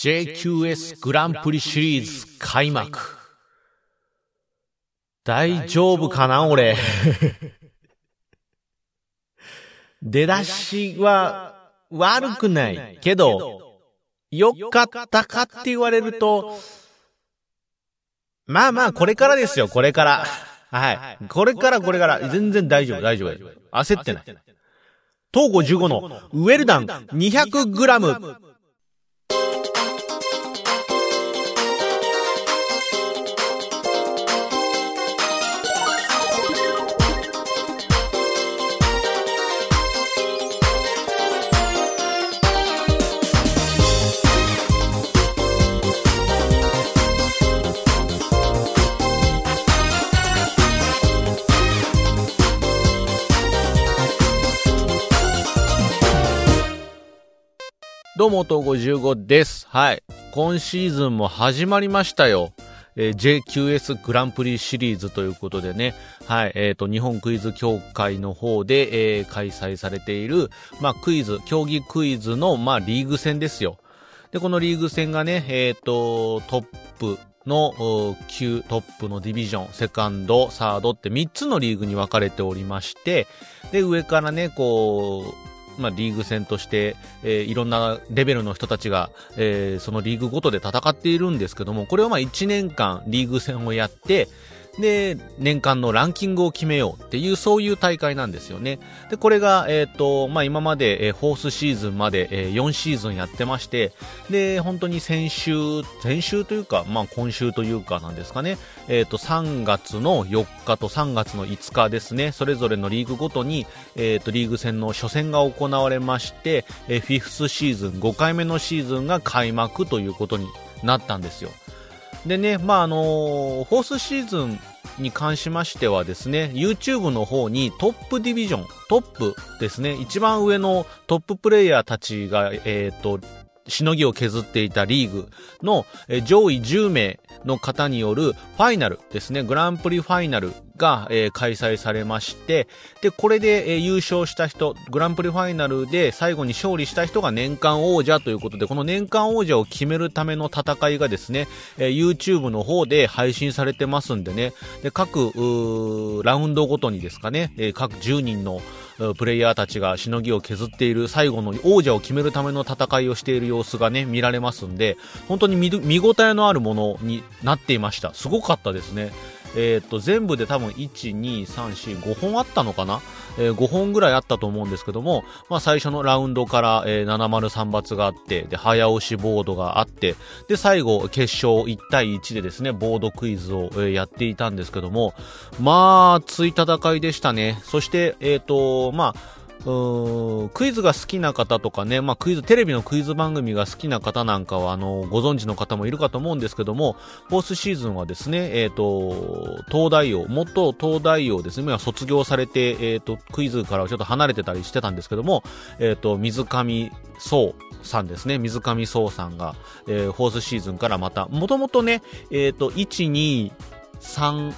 JQS グランプリシリーズ開幕。大丈夫かな俺。出だしは悪くないけど、よかったかって言われると、まあまあ、これからですよ、これから。はい。これからこれから。全然大丈夫、大丈夫。焦ってない。東郷15のウェルダン 200g。どうも、東55です。はい。今シーズンも始まりましたよ。えー、JQS グランプリシリーズということでね、はい、えっ、ー、と、日本クイズ協会の方で、えー、開催されている、まあ、クイズ、競技クイズの、まあ、リーグ戦ですよ。で、このリーグ戦がね、えっ、ー、と、トップの級トップのディビジョン、セカンド、サードって3つのリーグに分かれておりまして、で、上からね、こう、まあ、リーグ戦として、えー、いろんなレベルの人たちが、えー、そのリーグごとで戦っているんですけども、これをまあ1年間リーグ戦をやって、で、年間のランキングを決めようっていう、そういう大会なんですよね。で、これが、えっ、ー、と、まあ、今まで、えー、フォースシーズンまで、えー、4シーズンやってまして、で、本当に先週、先週というか、まあ、今週というかなんですかね、えっ、ー、と、3月の4日と3月の5日ですね、それぞれのリーグごとに、えっ、と、リーグ戦の初戦が行われまして、え、フィフスシーズン、5回目のシーズンが開幕ということになったんですよ。でね、まあ、あのー、フォースシーズンに関しましてはですね、YouTube の方にトップディビジョン、トップですね、一番上のトッププレイヤーたちが、えっ、と、しのぎを削っていたリーグの上位10名の方によるファイナルですね、グランプリファイナルが、えー、開催されまして、で、これで、えー、優勝した人、グランプリファイナルで最後に勝利した人が年間王者ということで、この年間王者を決めるための戦いがですね、えー、YouTube の方で配信されてますんでね、で、各、ラウンドごとにですかね、え各10人のプレイヤーたちがしのぎを削っている最後の王者を決めるための戦いをしている様子がね、見られますんで、本当に見見応えのあるものになっていました。すごかったですね。えー、っと、全部で多分1、2、3、4、5本あったのかな？えー、5本ぐらいあったと思うんですけども、まあ最初のラウンドから、えー、703罰があって、で、早押しボードがあって、で、最後、決勝1対1でですね、ボードクイズを、えー、やっていたんですけども、まあ、つい戦いでしたね。そして、えっ、と、まあ、クイズが好きな方とかね、まあ、クイズ、テレビのクイズ番組が好きな方なんかは、あの、ご存知の方もいるかと思うんですけども、フォースシーズンはですね、えっ、ー、と、東大王、元東大王ですね、卒業されて、えっ、ー、と、クイズからちょっと離れてたりしてたんですけども、えっ、ー、と、水上壮さんですね、水上壮さんが、えー、フォースシーズンからまた、もともとね、えっ、と、1、2、3、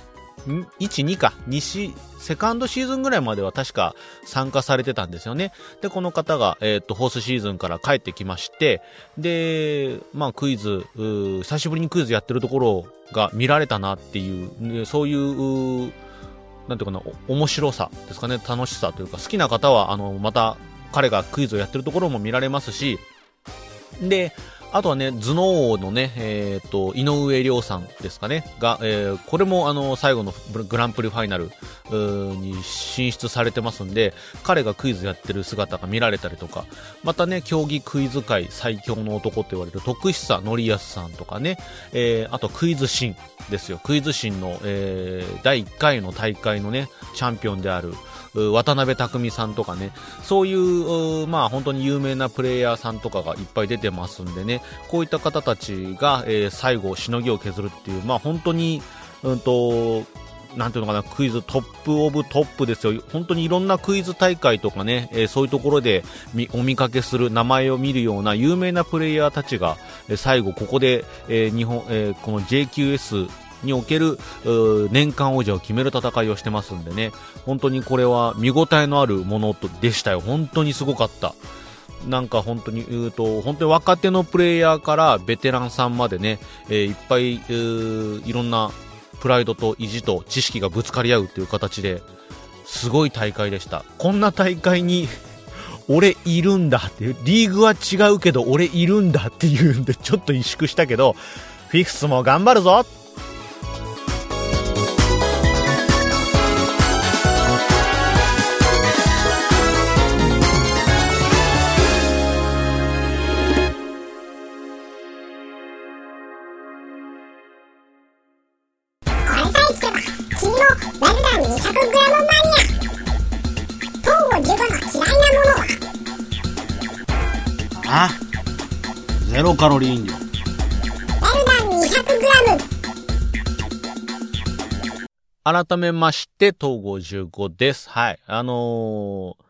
1、2か、西、セカンドシーズンぐらいまでは確か参加されてたんですよね。で、この方が、えっ、ー、と、ホースシーズンから帰ってきまして、で、まあクイズ、久しぶりにクイズやってるところが見られたなっていう、そういう、なんていうかな、面白さですかね、楽しさというか、好きな方は、あの、また彼がクイズをやってるところも見られますし、で、あとはね、頭脳王のね、えっ、ー、と、井上亮さんですかね、が、えー、これもあの、最後のグランプリファイナルに進出されてますんで、彼がクイズやってる姿が見られたりとか、またね、競技クイズ界最強の男って言われる徳久則康さんとかね、えー、あとクイズシンですよ。クイズシンの、えー、第1回の大会のね、チャンピオンである、渡辺匠さんとかね、そういう、まあ本当に有名なプレイヤーさんとかがいっぱい出てますんでね、こういった方たちが、えー、最後しのぎを削るっていう、まあ本当に、うんと、なんていうのかな、クイズトップオブトップですよ。本当にいろんなクイズ大会とかね、えー、そういうところでお見かけする名前を見るような有名なプレイヤーたちが、えー、最後ここで、えー、日本、えー、この JQS における年間王者を決める戦いをしてますんでね、本当にこれは見応えのあるものでしたよ。本当にすごかった。なんか本当に言うと、本当に若手のプレイヤーからベテランさんまでね、えー、いっぱい、いろんなプライドと意地と知識がぶつかり合うっていう形で、すごい大会でした。こんな大会に 俺いるんだっていう、リーグは違うけど俺いるんだっていうんで、ちょっと萎縮したけど、フィフスも頑張るぞカ改めまして、東郷十五です。はい。あのー、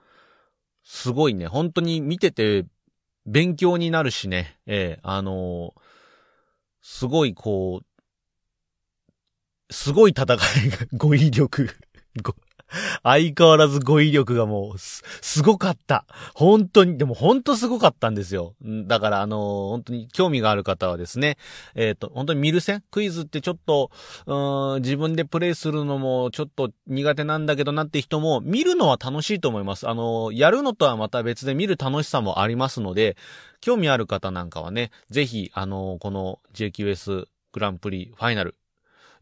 すごいね。本当に見てて、勉強になるしね。ええー、あのー、すごいこう、すごい戦いが、語彙力、相変わらず語彙力がもうす、すごかった。本当に、でも本当すごかったんですよ。だからあのー、本当に興味がある方はですね、えっ、ー、と、本当に見る線？クイズってちょっと、うん、自分でプレイするのもちょっと苦手なんだけどなって人も、見るのは楽しいと思います。あのー、やるのとはまた別で見る楽しさもありますので、興味ある方なんかはね、ぜひ、あのこの JQS グランプリファイナル、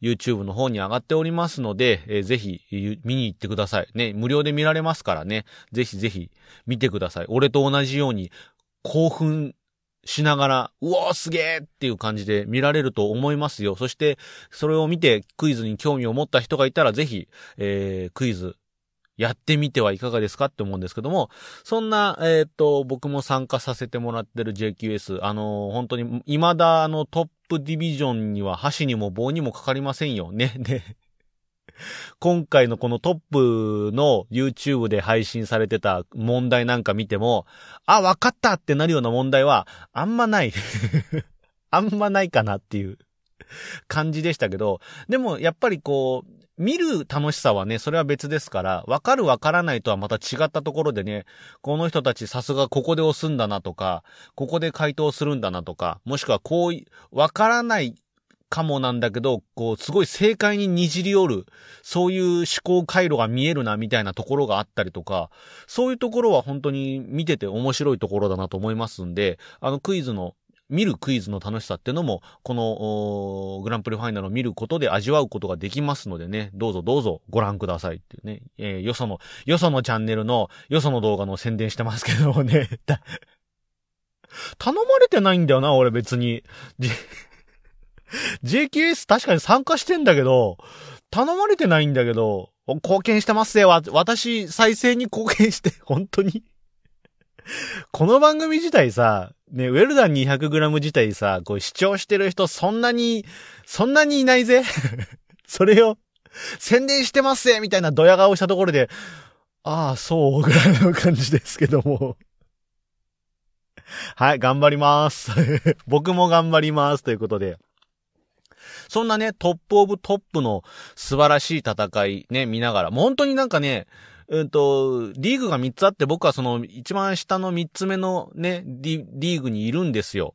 YouTube の方に上がっておりますので、えー、ぜひ見に行ってください。ね、無料で見られますからね、ぜひぜひ見てください。俺と同じように興奮しながら、うおーすげーっていう感じで見られると思いますよ。そして、それを見てクイズに興味を持った人がいたら、ぜひ、えー、クイズやってみてはいかがですかって思うんですけども、そんな、えっ、ー、と、僕も参加させてもらってる JQS、あのー、本当に、未だあのトップディビジョンには箸にも棒にもかかりませんよ。ね、ね。今回のこのトップの YouTube で配信されてた問題なんか見ても、あ、わかったってなるような問題は、あんまない あんまないかなっていう感じでしたけど、でもやっぱりこう、見る楽しさはね、それは別ですから、わかるわからないとはまた違ったところでね、この人たちさすがここで押すんだなとか、ここで回答するんだなとか、もしくはこう、わからないかもなんだけど、こう、すごい正解ににじり寄る、そういう思考回路が見えるな、みたいなところがあったりとか、そういうところは本当に見てて面白いところだなと思いますんで、あのクイズの見るクイズの楽しさってのも、この、グランプリファイナルを見ることで味わうことができますのでね、どうぞどうぞご覧くださいっていうね、えー、よその、よそのチャンネルの、よその動画の宣伝してますけどもね、頼まれてないんだよな、俺別に。JKS 確かに参加してんだけど、頼まれてないんだけど、貢献してますよ。私、再生に貢献して、本当に この番組自体さ、ね、ウェルダン 200g 自体さ、こう視聴してる人そんなに、そんなにいないぜ それを、宣伝してますぜみたいなドヤ顔したところで、ああ、そう、ぐらいの感じですけども はい、頑張ります僕も頑張ります。ということで。そんなね、トップオブトップの素晴らしい戦いね、見ながら、もう本当になんかね、うんと、リーグが3つあって僕はその一番下の3つ目のね、リーグにいるんですよ。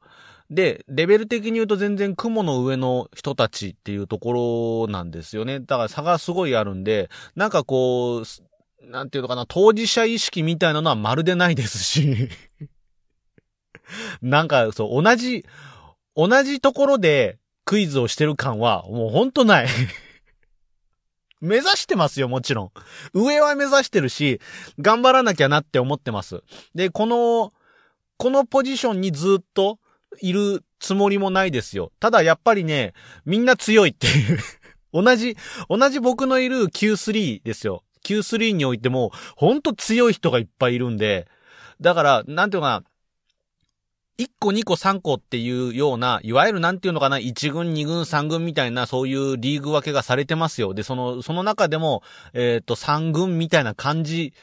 で、レベル的に言うと全然雲の上の人たちっていうところなんですよね。だから差がすごいあるんで、なんかこう、なんていうのかな、当事者意識みたいなのはまるでないですし なんかそう、同じ、同じところでクイズをしてる感はもうほんとない目指してますよ、もちろん。上は目指してるし、頑張らなきゃなって思ってます。で、この、このポジションにずっといるつもりもないですよ。ただやっぱりね、みんな強いっていう 同じ、同じ僕のいる Q3 ですよ。Q3 においても、ほんと強い人がいっぱいいるんで、だから、なんていうかな、1個2個3個っていうような、いわゆるなんていうのかな、1軍2軍3軍みたいなそういうリーグ分けがされてますよ。で、その、その中でも、えっ、ー、と、3軍みたいな感じ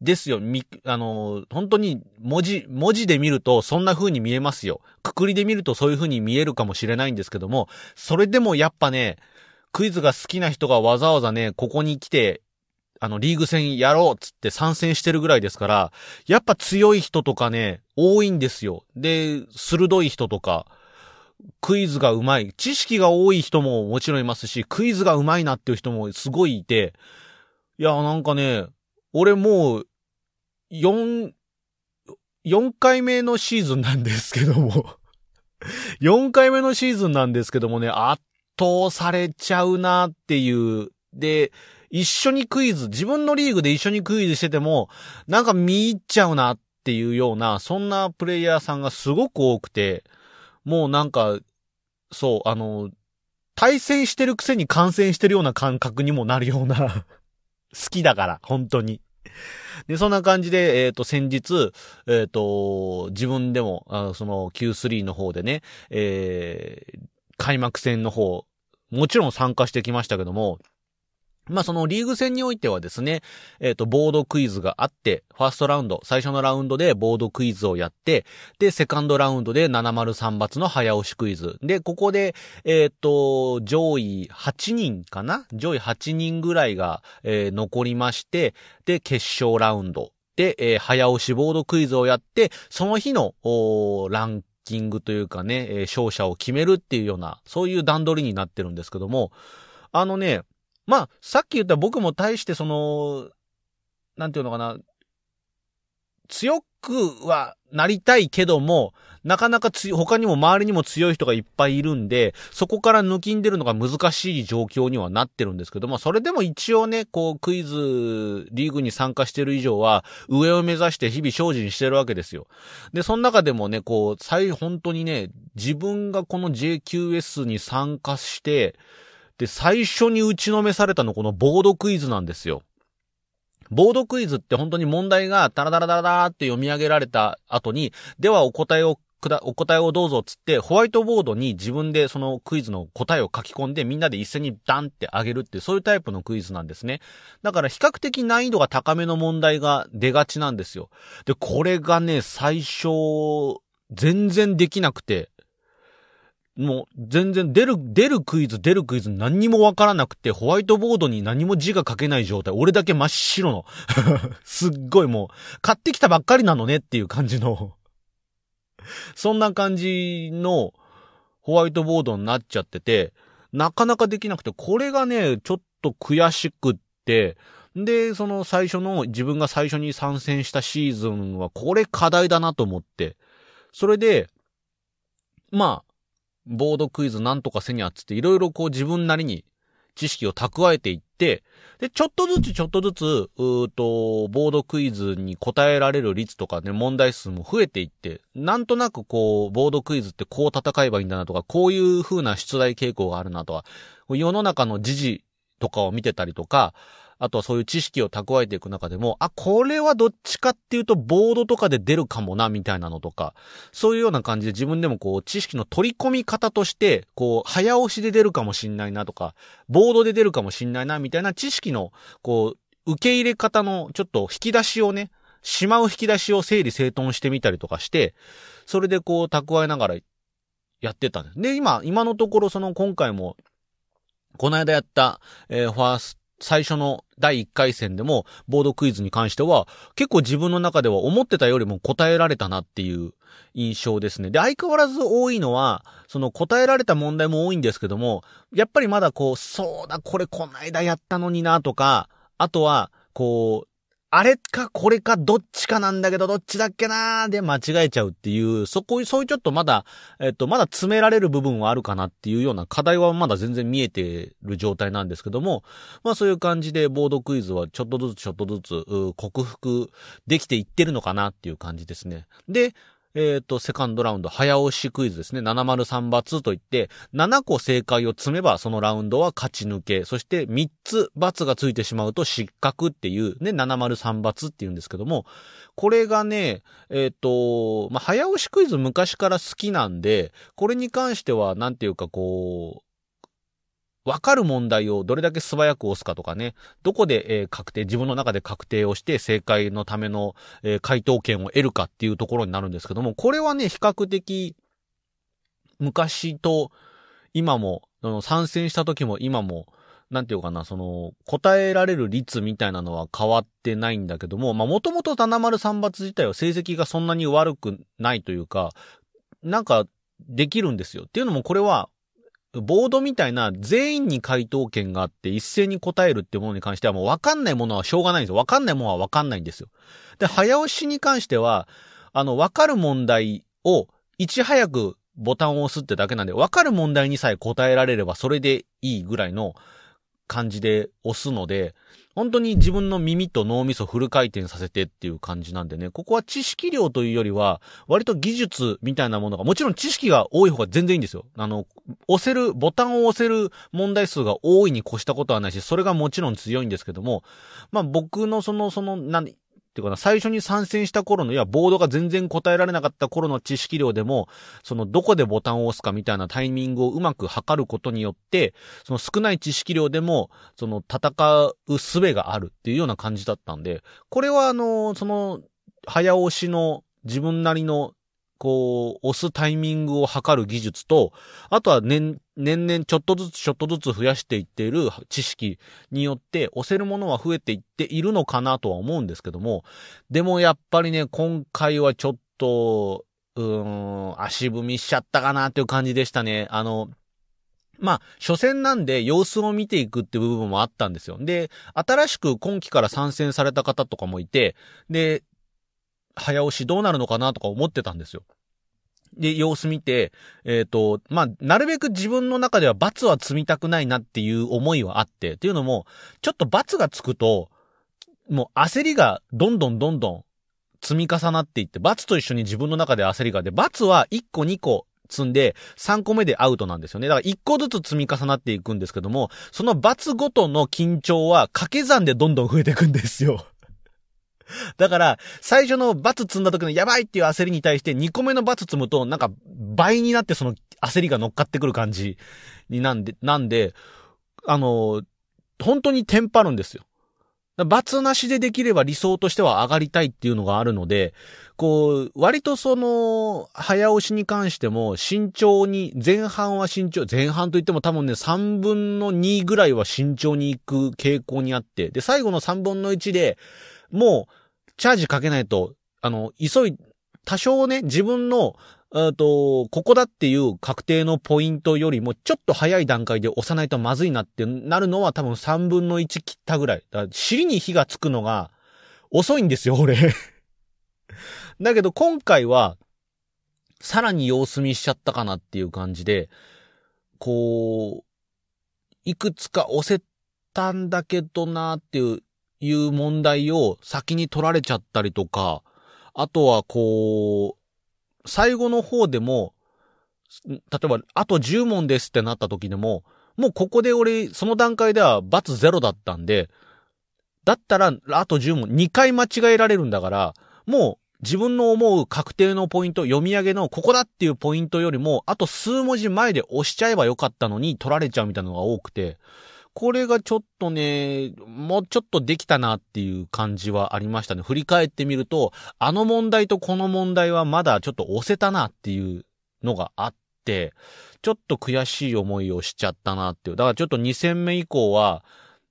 ですよ。み、あの、本当に文字、文字で見るとそんな風に見えますよ。くくりで見るとそういう風に見えるかもしれないんですけども、それでもやっぱね、クイズが好きな人がわざわざね、ここに来て、あの、リーグ戦やろうっつって参戦してるぐらいですから、やっぱ強い人とかね、多いんですよ。で、鋭い人とか、クイズが上手い。知識が多い人ももちろんいますし、クイズが上手いなっていう人もすごいいて、いや、なんかね、俺もう、4、4回目のシーズンなんですけども 4回目のシーズンなんですけどもね、圧倒されちゃうなっていう。で、一緒にクイズ、自分のリーグで一緒にクイズしてても、なんか見入っちゃうなっていうような、そんなプレイヤーさんがすごく多くて、もうなんか、そう、あの、対戦してるくせに感染してるような感覚にもなるような 好きだから、本当に。で、そんな感じで、えっ、ー、と、先日、えっ、ー、と、自分でも、あその Q3 の方でね、えー、開幕戦の方、もちろん参加してきましたけども、まあそのリーグ戦においてはですね、えっ、ー、と、ボードクイズがあって、ファーストラウンド、最初のラウンドでボードクイズをやって、で、セカンドラウンドで703発の早押しクイズ。で、ここで、えっ、ー、と、上位8人かな？上位8人ぐらいが、えー、残りまして、で、決勝ラウンド。で、え、早押しボードクイズをやって、その日の、ランキングというかね、え、勝者を決めるっていうような、そういう段取りになってるんですけども、あのね、まあ、さっき言った僕も対してその、なんていうのかな、強くはなりたいけども、なかなか強他にも周りにも強い人がいっぱいいるんで、そこから抜きん出るのが難しい状況にはなってるんですけども、それでも一応ね、こう、クイズ、リーグに参加してる以上は、上を目指して日々精進してるわけですよ。で、その中でもね、こう、最、本当にね、自分がこの JQS に参加して、で、最初に打ちのめされたのこのボードクイズなんですよ。ボードクイズって本当に問題がダラダラダラダラって読み上げられた後に、ではお答えをくだ、お答えをどうぞつって、ホワイトボードに自分でそのクイズの答えを書き込んでみんなで一斉にダンってあげるってそういうタイプのクイズなんですね。だから比較的難易度が高めの問題が出がちなんですよ。で、これがね、最初、全然できなくて、もう全然出る、出るクイズ、出るクイズ何にもわからなくて、ホワイトボードに何も字が書けない状態。俺だけ真っ白の。すっごいもう、買ってきたばっかりなのねっていう感じのそんな感じのホワイトボードになっちゃってて、なかなかできなくて、これがね、ちょっと悔しくって、で、その最初の、自分が最初に参戦したシーズンは、これ課題だなと思って、それで、まあ、ボードクイズなんとかせにゃっつっていろいろこう自分なりに知識を蓄えていって、で、ちょっとずつちょっとずつ、うーと、ボードクイズに答えられる率とかね、問題数も増えていって、なんとなくこう、ボードクイズってこう戦えばいいんだなとか、こういう風な出題傾向があるなとか、世の中の時事とかを見てたりとか、あとはそういう知識を蓄えていく中でも、あ、これはどっちかっていうとボードとかで出るかもな、みたいなのとか、そういうような感じで自分でもこう、知識の取り込み方として、こう、早押しで出るかもしんないなとか、ボードで出るかもしんないな、みたいな知識の、こう、受け入れ方のちょっと引き出しをね、しまう引き出しを整理整頓してみたりとかして、それでこう、蓄えながらやってたんです。で、今、今のところその今回も、この間やった、えー、ファース最初の第1回戦でも、ボードクイズに関しては、結構自分の中では思ってたよりも答えられたなっていう印象ですね。で、相変わらず多いのは、その答えられた問題も多いんですけども、やっぱりまだこう、そうだ、これこないだやったのになとか、あとは、こう、あれかこれかどっちかなんだけどどっちだっけなーで間違えちゃうっていう、そこ、そういうちょっとまだ、えっと、まだ詰められる部分はあるかなっていうような課題はまだ全然見えてる状態なんですけども、まあそういう感じでボードクイズはちょっとずつちょっとずつ、克服できていってるのかなっていう感じですね。で、えっ、ー、と、セカンドラウンド、早押しクイズですね。703罰といって、7個正解を積めば、そのラウンドは勝ち抜け。そして、3つ罰がついてしまうと失格っていう、ね、703罰っていうんですけども、これがね、えっ、ー、と、まあ、早押しクイズ昔から好きなんで、これに関しては、なんていうかこう、わかる問題をどれだけ素早く押すかとかね、どこで、えー、確定、自分の中で確定をして正解のための、えー、回答権を得るかっていうところになるんですけども、これはね、比較的、昔と今も、参戦した時も今も、なんていうかな、その、答えられる率みたいなのは変わってないんだけども、まあ、もともと七丸三抜自体は成績がそんなに悪くないというか、なんか、できるんですよ。っていうのもこれは、ボードみたいな全員に回答権があって一斉に答えるってものに関してはもうわかんないものはしょうがないんですよ。わかんないものはわかんないんですよ。で、早押しに関しては、あの、わかる問題をいち早くボタンを押すってだけなんで、わかる問題にさえ答えられればそれでいいぐらいの感じで押すので、本当に自分の耳と脳みそフル回転させてっていう感じなんでね、ここは知識量というよりは、割と技術みたいなものが、もちろん知識が多い方が全然いいんですよ。あの、押せる、ボタンを押せる問題数が多いに越したことはないし、それがもちろん強いんですけども、まあ僕のその、その、なん、っていうかな、最初に参戦した頃の、いや、ボードが全然答えられなかった頃の知識量でも、その、どこでボタンを押すかみたいなタイミングをうまく測ることによって、その少ない知識量でも、その、戦う術があるっていうような感じだったんで、これはあの、その、早押しの自分なりのこう、押すタイミングを測る技術と、あとは年、年々ちょっとずつちょっとずつ増やしていっている知識によって押せるものは増えていっているのかなとは思うんですけども、でもやっぱりね、今回はちょっと、うーん、足踏みしちゃったかなっていう感じでしたね。あの、まあ、初戦なんで様子を見ていくっていう部分もあったんですよ。で、新しく今期から参戦された方とかもいて、で、早押しどうなるのかなとか思ってたんですよ。で、様子見て、えっ、ー、と、まあ、なるべく自分の中では罰は積みたくないなっていう思いはあって、っていうのも、ちょっと罰がつくと、もう焦りがどんどんどんどん積み重なっていって、罰と一緒に自分の中で焦りがで、罰は1個2個積んで、3個目でアウトなんですよね。だから1個ずつ積み重なっていくんですけども、その罰ごとの緊張は掛け算でどんどん増えていくんですよ。だから、最初の罰積んだ時のやばいっていう焦りに対して2個目の罰積むと、なんか倍になってその焦りが乗っかってくる感じになんで、なんで、あの、本当にテンパるんですよ。罰なしでできれば理想としては上がりたいっていうのがあるので、こう、割とその、早押しに関しても慎重に、前半は慎重、前半といっても多分ね、3分の2ぐらいは慎重に行く傾向にあって、で、最後の3分の1で、もう、チャージかけないと、あの、急い、多少ね、自分の、えっと、ここだっていう確定のポイントよりも、ちょっと早い段階で押さないとまずいなってなるのは多分3分の1切ったぐらい。だから尻に火がつくのが遅いんですよ、俺 だけど今回は、さらに様子見しちゃったかなっていう感じで、こう、いくつか押せたんだけどなっていう、いう問題を先に取られちゃったりとか、あとはこう、最後の方でも、例えば、あと10問ですってなった時でも、もうここで俺、その段階では罰ゼロだったんで、だったら、あと10問、2回間違えられるんだから、もう自分の思う確定のポイント、読み上げのここだっていうポイントよりも、あと数文字前で押しちゃえばよかったのに取られちゃうみたいなのが多くて、これがちょっとね、もうちょっとできたなっていう感じはありましたね。振り返ってみると、あの問題とこの問題はまだちょっと押せたなっていうのがあって、ちょっと悔しい思いをしちゃったなっていう。だからちょっと2戦目以降は、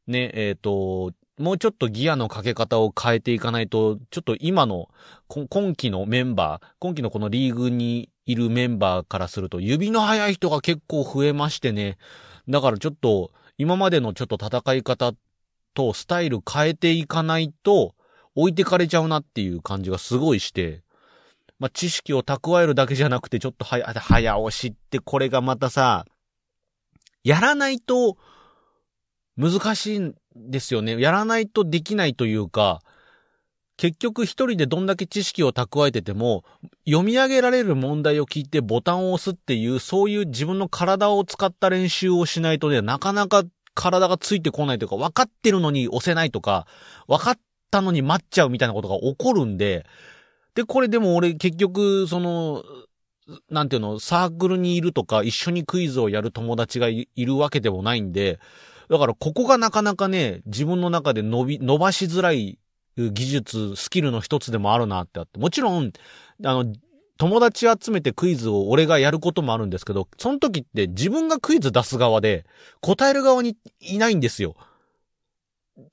ね、えっ、ー、と、もうちょっとギアのかけ方を変えていかないと、ちょっと今の、今期のメンバー、今期のこのリーグにいるメンバーからすると、指の速い人が結構増えましてね。だからちょっと、今までのちょっと戦い方とスタイル変えていかないと置いてかれちゃうなっていう感じがすごいして、まあ、知識を蓄えるだけじゃなくてちょっと早、早押しってこれがまたさ、やらないと難しいんですよね。やらないとできないというか、結局一人でどんだけ知識を蓄えてても、読み上げられる問題を聞いてボタンを押すっていう、そういう自分の体を使った練習をしないとね、なかなか体がついてこないというか、分かってるのに押せないとか、分かったのに待っちゃうみたいなことが起こるんで、で、これでも俺結局、その、なんていうの、サークルにいるとか、一緒にクイズをやる友達がいるわけでもないんで、だからここがなかなかね、自分の中で伸び、伸ばしづらい技術、スキルの一つでもあるなってあって、もちろん、あの、友達集めてクイズを俺がやることもあるんですけど、その時って自分がクイズ出す側で、答える側にいないんですよ。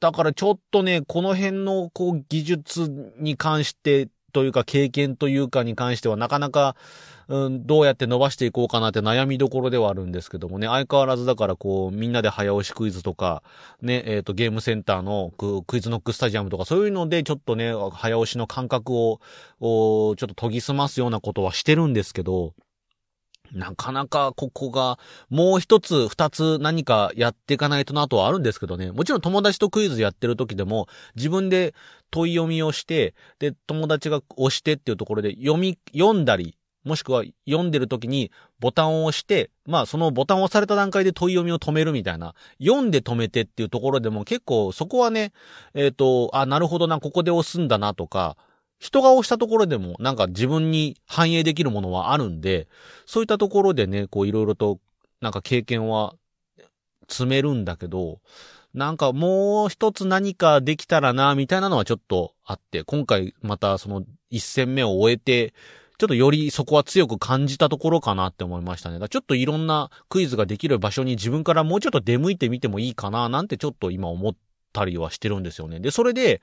だからちょっとね、この辺のこう技術に関してというか経験というかに関してはなかなか、うん、どうやって伸ばしていこうかなって悩みどころではあるんですけどもね、相変わらずだからこう、みんなで早押しクイズとか、ね、えっ、ー、と、ゲームセンターのクイズノックスタジアムとかそういうのでちょっとね、早押しの感覚を、をちょっと研ぎ澄ますようなことはしてるんですけど、なかなかここが、もう一つ、二つ何かやっていかないとなとはあるんですけどね。もちろん友達とクイズやってる時でも、自分で問い読みをして、で、友達が押してっていうところで読み、読んだり、もしくは読んでる時にボタンを押して、まあそのボタンを押された段階で問い読みを止めるみたいな、読んで止めてっていうところでも結構そこはね、えっ、ー、と、あ、なるほどな、ここで押すんだなとか、人が押したところでもなんか自分に反映できるものはあるんで、そういったところでね、こういろいろとなんか経験は積めるんだけど、なんかもう一つ何かできたらな、みたいなのはちょっとあって、今回またその一戦目を終えて、ちょっとよりそこは強く感じたところかなって思いましたね。だちょっといろんなクイズができる場所に自分からもうちょっと出向いてみてもいいかな、なんてちょっと今思ったりはしてるんですよね。で、それで、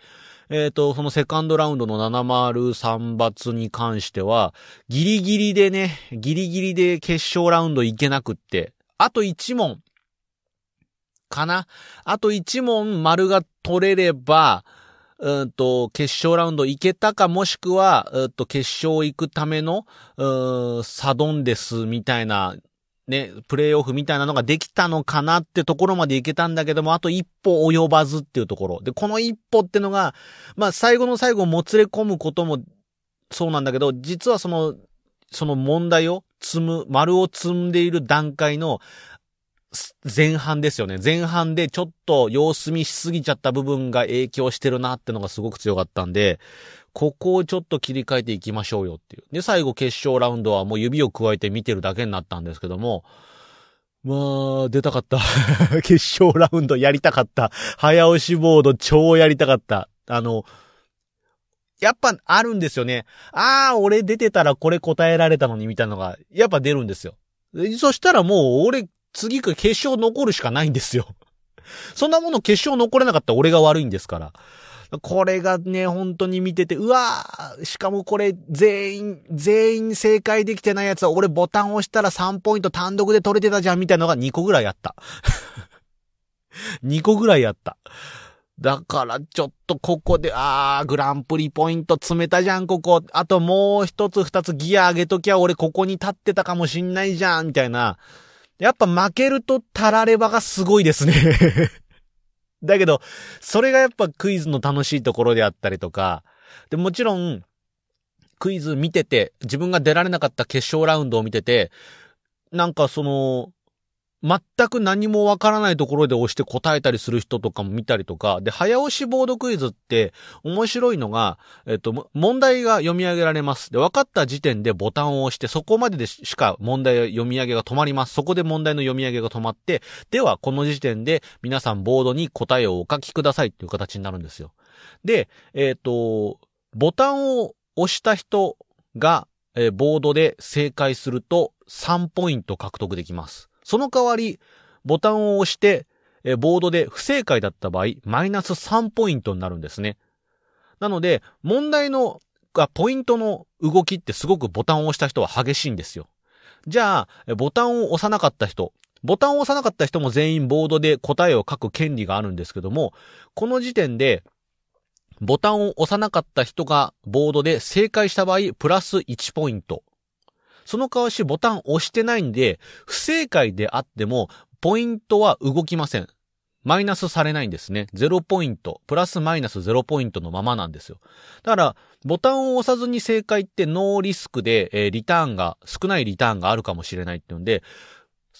えっ、ー、と、そのセカンドラウンドの703抜に関しては、ギリギリでね、ギリギリで決勝ラウンド行けなくって、あと1問、かな？あと1問丸が取れれば、うんと、決勝ラウンド行けたか、もしくは、うんと、決勝行くための、うん、サドンデスみたいなね、プレイオフみたいなのができたのかなってところまでいけたんだけども、あと一歩及ばずっていうところ。で、この一歩ってのが、まあ最後の最後もつれ込むこともそうなんだけど、実はその、その問題を積む、丸を積んでいる段階の前半ですよね。前半でちょっと様子見しすぎちゃった部分が影響してるなってのがすごく強かったんで、ここをちょっと切り替えていきましょうよっていう。で、最後決勝ラウンドはもう指を加えて見てるだけになったんですけども、まあ、出たかった。決勝ラウンドやりたかった。早押しボード超やりたかった。あの、やっぱあるんですよね。ああ、俺出てたらこれ答えられたのにみたいなのが、やっぱ出るんですよ。そしたらもう俺、次決勝残るしかないんですよ。そんなもの決勝残れなかったら俺が悪いんですから。これがね、本当に見てて、うわーしかもこれ、全員、全員正解できてないやつは、俺ボタン押したら3ポイント単独で取れてたじゃん、みたいなのが2個ぐらいあった。2個ぐらいあった。だからちょっとここで、あー、グランプリポイント詰めたじゃん、ここ。あともう一つ二つギア上げときゃ俺ここに立ってたかもしんないじゃん、みたいな。やっぱ負けるとタラレバがすごいですね。だけど、それがやっぱクイズの楽しいところであったりとか、で、もちろん、クイズ見てて、自分が出られなかった決勝ラウンドを見てて、なんかその、全く何もわからないところで押して答えたりする人とかも見たりとか、で、早押しボードクイズって面白いのが、えっと、問題が読み上げられます。で、分かった時点でボタンを押して、そこまででしか問題読み上げが止まります。そこで問題の読み上げが止まって、では、この時点で皆さんボードに答えをお書きくださいっていう形になるんですよ。で、えっと、ボタンを押した人が、え、ボードで正解すると3ポイント獲得できます。その代わり、ボタンを押して、えボードで不正解だった場合、マイナス3ポイントになるんですね。なので、問題の、が、ポイントの動きってすごくボタンを押した人は激しいんですよ。じゃあ、ボタンを押さなかった人、ボタンを押さなかった人も全員ボードで答えを書く権利があるんですけども、この時点で、ボタンを押さなかった人がボードで正解した場合、プラス1ポイント。その代わしボタン押してないんで、不正解であっても、ポイントは動きません。マイナスされないんですね。0ポイント、プラスマイナス0ポイントのままなんですよ。だから、ボタンを押さずに正解ってノーリスクで、えー、リターンが、少ないリターンがあるかもしれないっていうんで、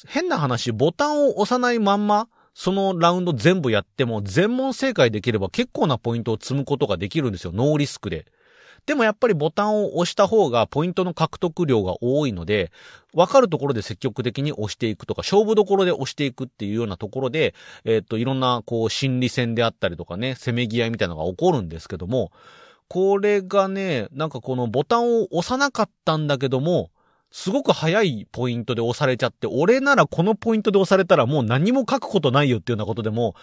変な話、ボタンを押さないまんま、そのラウンド全部やっても、全問正解できれば結構なポイントを積むことができるんですよ。ノーリスクで。でもやっぱりボタンを押した方がポイントの獲得量が多いので、わかるところで積極的に押していくとか、勝負どころで押していくっていうようなところで、えっ、と、いろんな、こう、心理戦であったりとかね、せめぎ合いみたいなのが起こるんですけども、これがね、なんかこのボタンを押さなかったんだけども、すごく早いポイントで押されちゃって、俺ならこのポイントで押されたらもう何も書くことないよっていうようなことでも、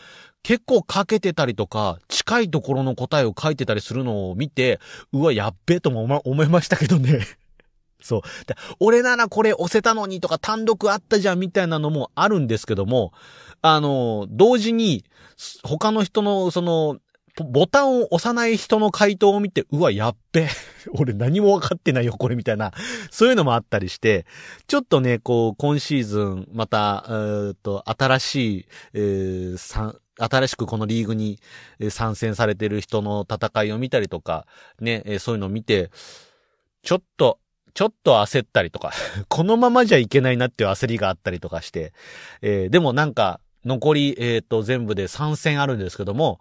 結構書けてたりとか、近いところの答えを書いてたりするのを見て、うわ、やっべえとも思いましたけどね。そう。俺ならこれ押せたのにとか単独あったじゃんみたいなのもあるんですけども、あの、同時に、他の人のその、ボタンを押さない人の回答を見て、うわ、やっべ。俺何も分かってないよ、これ、みたいな。そういうのもあったりして、ちょっとね、こう、今シーズン、また、えっと、新しい、えー、新しくこのリーグに参戦されてる人の戦いを見たりとか、ね、そういうのを見て、ちょっと、ちょっと焦ったりとか、このままじゃいけないなっていう焦りがあったりとかして、えー、でもなんか、残り、えっ、ー、と、全部で3戦あるんですけども、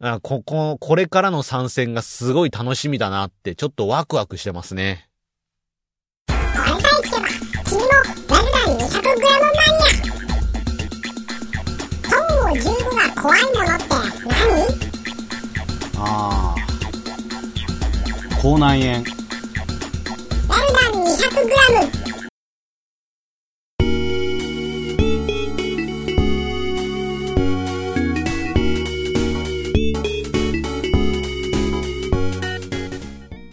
あここ、これからの参戦がすごい楽しみだなって、ちょっとワクワクしてますね。もラルダン 200g マニア。トンゴ15が怖いものって何ああ。口内炎。ラルダン 200g。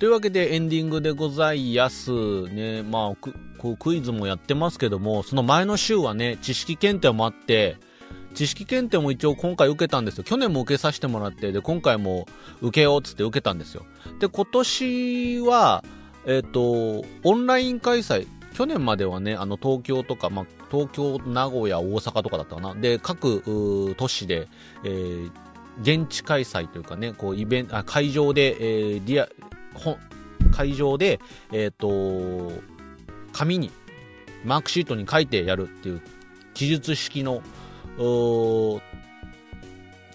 というわけでエンディングでございます。ね、まあ、こうクイズもやってますけども、その前の週はね、知識検定もあって、知識検定も一応今回受けたんですよ。去年も受けさせてもらって、で、今回も受けようっつって受けたんですよ。で、今年は、えっ、ー、と、オンライン開催、去年まではね、あの、東京とか、まあ、東京、名古屋、大阪とかだったかな。で、各都市で、えー、現地開催というかね、こう、イベント、会場で、えー、リア、会場で、えっ、ー、と、紙に、マークシートに書いてやるっていう記述式の、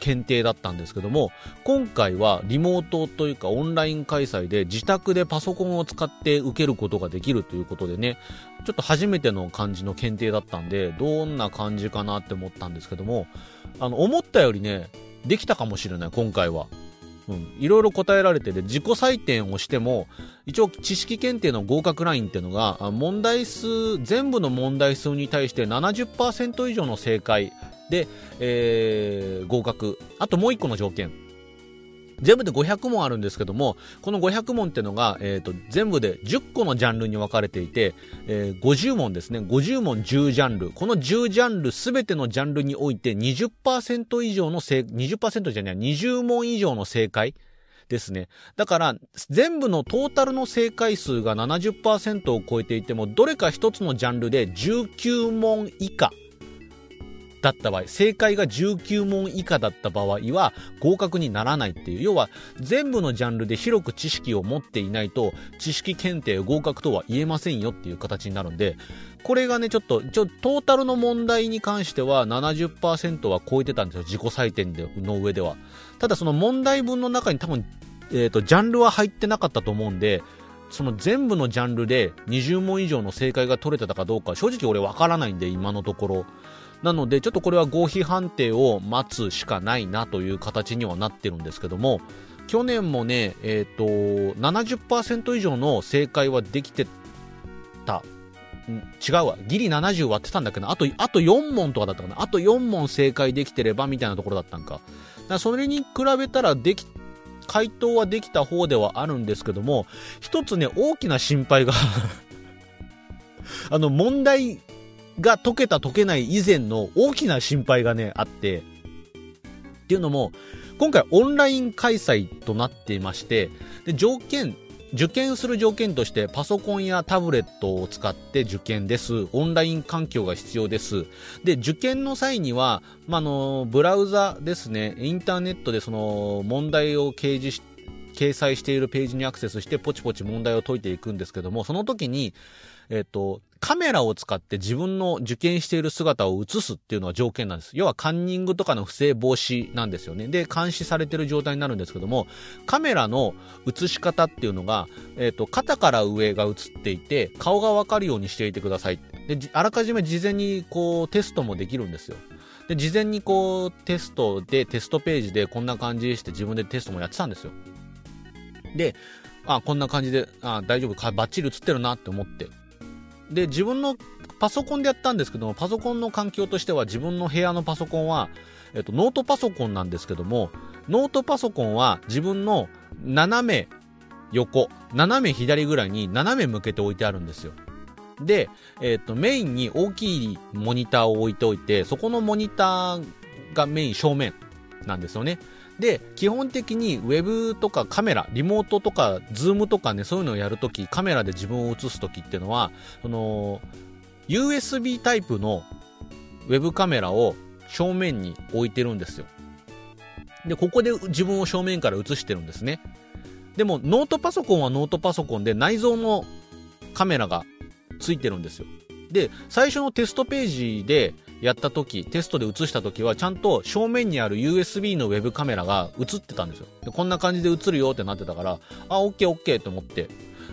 検定だったんですけども、今回はリモートというかオンライン開催で自宅でパソコンを使って受けることができるということでね、ちょっと初めての感じの検定だったんで、どんな感じかなって思ったんですけども、あの、思ったよりね、できたかもしれない、今回は。うん、いろいろ答えられてて、自己採点をしても、一応知識検定の合格ラインっていうのが、問題数、全部の問題数に対して70%以上の正解で、えー、合格。あともう一個の条件。全部で500問あるんですけども、この500問っていうのが、えっ、ー、と、全部で10個のジャンルに分かれていて、えー、50問ですね。50問10ジャンル。この10ジャンルすべてのジャンルにおいて20%以上の正、20%じゃない、20問以上の正解ですね。だから、全部のトータルの正解数が70%を超えていても、どれか一つのジャンルで19問以下だった場合、正解が19問以下だった場合は合格にならないっていう、要は全部のジャンルで広く知識を持っていないと、知識検定合格とは言えませんよっていう形になるんで、これがね、ちょっと、ちょ、トータルの問題に関しては70%は超えてたんですよ、自己採点での上では。ただその問題文の中に多分、えっ、ー、と、ジャンルは入ってなかったと思うんで、その全部のジャンルで20問以上の正解が取れてたかどうか、正直俺わからないんで、今のところ。なので、ちょっとこれは合否判定を待つしかないなという形にはなってるんですけども、去年もね、えっ、ー、と、70%以上の正解はできてた。違うわ。ギリ70割ってたんだけど、あと、あと4問とかだったかな。あと4問正解できてればみたいなところだったんか。だからそれに比べたらでき、回答はできた方ではあるんですけども、一つね、大きな心配が あの、問題が解けた解けない以前の大きな心配がね、あって、っていうのも、今回オンライン開催となっていまして、で、条件、受験する条件としてパソコンやタブレットを使って受験です。オンライン環境が必要です。で、受験の際には、まあの、ブラウザですね、インターネットでその問題を掲示し、掲載しているページにアクセスしてポチポチ問題を解いていくんですけども、その時に、えっ、と、カメラを使って自分の受験している姿を映すっていうのは条件なんです。要はカンニングとかの不正防止なんですよね。で、監視されてる状態になるんですけども、カメラの映し方っていうのが、えっ、と、肩から上が映っていて、顔がわかるようにしていてください。で、あらかじめ事前にこうテストもできるんですよ。で、事前にこうテストで、テストページでこんな感じして自分でテストもやってたんですよ。で、あ、こんな感じで、あ、大丈夫か、バッチリ映ってるなって思って。で、自分のパソコンでやったんですけども、パソコンの環境としては自分の部屋のパソコンは、えっと、ノートパソコンなんですけども、ノートパソコンは自分の斜め横、斜め左ぐらいに斜め向けて置いてあるんですよ。で、えっ、と、メインに大きいモニターを置いておいて、そこのモニターがメイン正面なんですよね。で、基本的にウェブとかカメラ、リモートとか、ズームとかね、そういうのをやるとき、カメラで自分を映すときっていうのは、その、USB タイプのウェブカメラを正面に置いてるんですよ。で、ここで自分を正面から映してるんですね。でも、ノートパソコンはノートパソコンで内蔵のカメラがついてるんですよ。で、最初のテストページでやった時、テストで映した時は、ちゃんと正面にある USB のウェブカメラが映ってたんですよ。でこんな感じで映るよってなってたから、あ、オッケーオッケーと思って。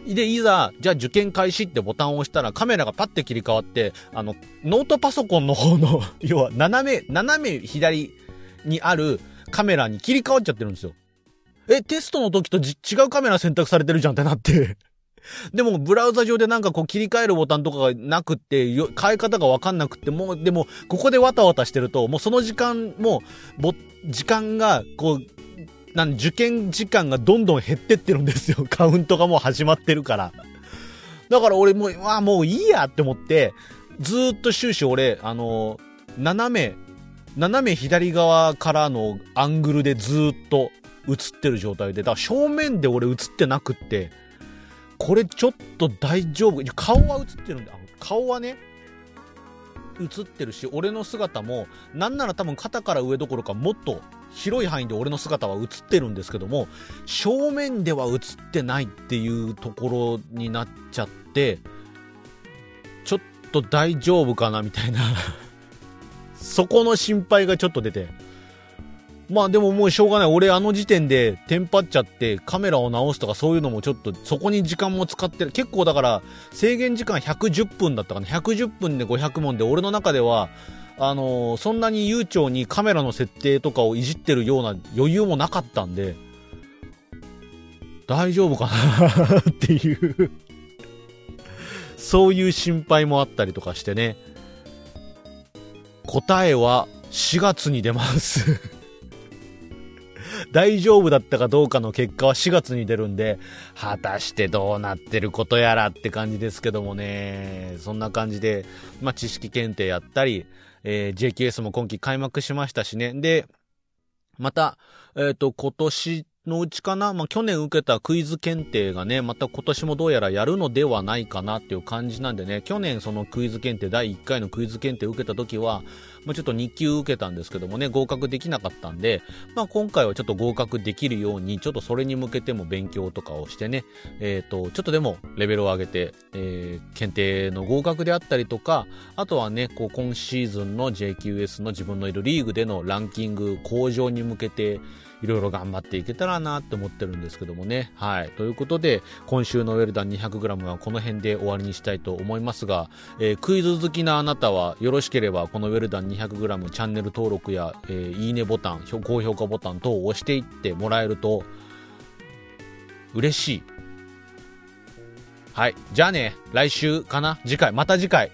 で、いざ、じゃあ受験開始ってボタンを押したらカメラがパッて切り替わって、あの、ノートパソコンの方の 要は斜め、斜め左にあるカメラに切り替わっちゃってるんですよ。え、テストの時と違うカメラ選択されてるじゃんってなって でも、ブラウザ上でなんかこう切り替えるボタンとかがなくって、変え方がわかんなくって、もう、でも、ここでわたわたしてると、もうその時間、も、ぼ、時間が、こう、なん受験時間がどんどん減ってってるんですよ。カウントがもう始まってるから。だから俺もう、わもういいやって思って、ずっと終始俺、あの斜め、斜め左側からのアングルでずっと映ってる状態で、だから正面で俺映ってなくって、これちょっと大丈夫。顔は映ってるんだ。顔はね、映ってるし、俺の姿も、なんなら多分肩から上どころかもっと広い範囲で俺の姿は映ってるんですけども、正面では映ってないっていうところになっちゃって、ちょっと大丈夫かなみたいな そこの心配がちょっと出て、まあでももうしょうがない。俺あの時点でテンパっちゃってカメラを直すとかそういうのもちょっとそこに時間も使ってる。結構だから制限時間110分だったかな。110分で500問で俺の中ではあのー、そんなに悠長にカメラの設定とかをいじってるような余裕もなかったんで、大丈夫かなっていうそういう心配もあったりとかしてね。答えは4月に出ます大丈夫だったかどうかの結果は4月に出るんで、果たしてどうなってることやらって感じですけどもね、そんな感じで、まあ、知識検定やったり、えー、JQS も今季開幕しましたしね。で、また、えっ、ー、と、今年のうちかな、まあ、去年受けたクイズ検定がね、また今年もどうやらやるのではないかなっていう感じなんでね、去年そのクイズ検定、第1回のクイズ検定受けた時は、まあ、ちょっと2級受けたんですけどもね、合格できなかったんで、まあ、今回はちょっと合格できるように、ちょっとそれに向けても勉強とかをしてね、えっ、ー、と、ちょっとでもレベルを上げて、えー、検定の合格であったりとか、あとはね、こう今シーズンの JQS の自分のいるリーグでのランキング向上に向けて、いろいろ頑張っていけたらなって思ってるんですけどもね。はい。ということで、今週のウェルダン 200g はこの辺で終わりにしたいと思いますが、えー、クイズ好きなあなたはよろしければこのウェルダン 200g チャンネル登録や、えー、いいねボタン、高評価ボタン等を押していってもらえると嬉しい。はい。じゃあね、来週かな？次回、また次回、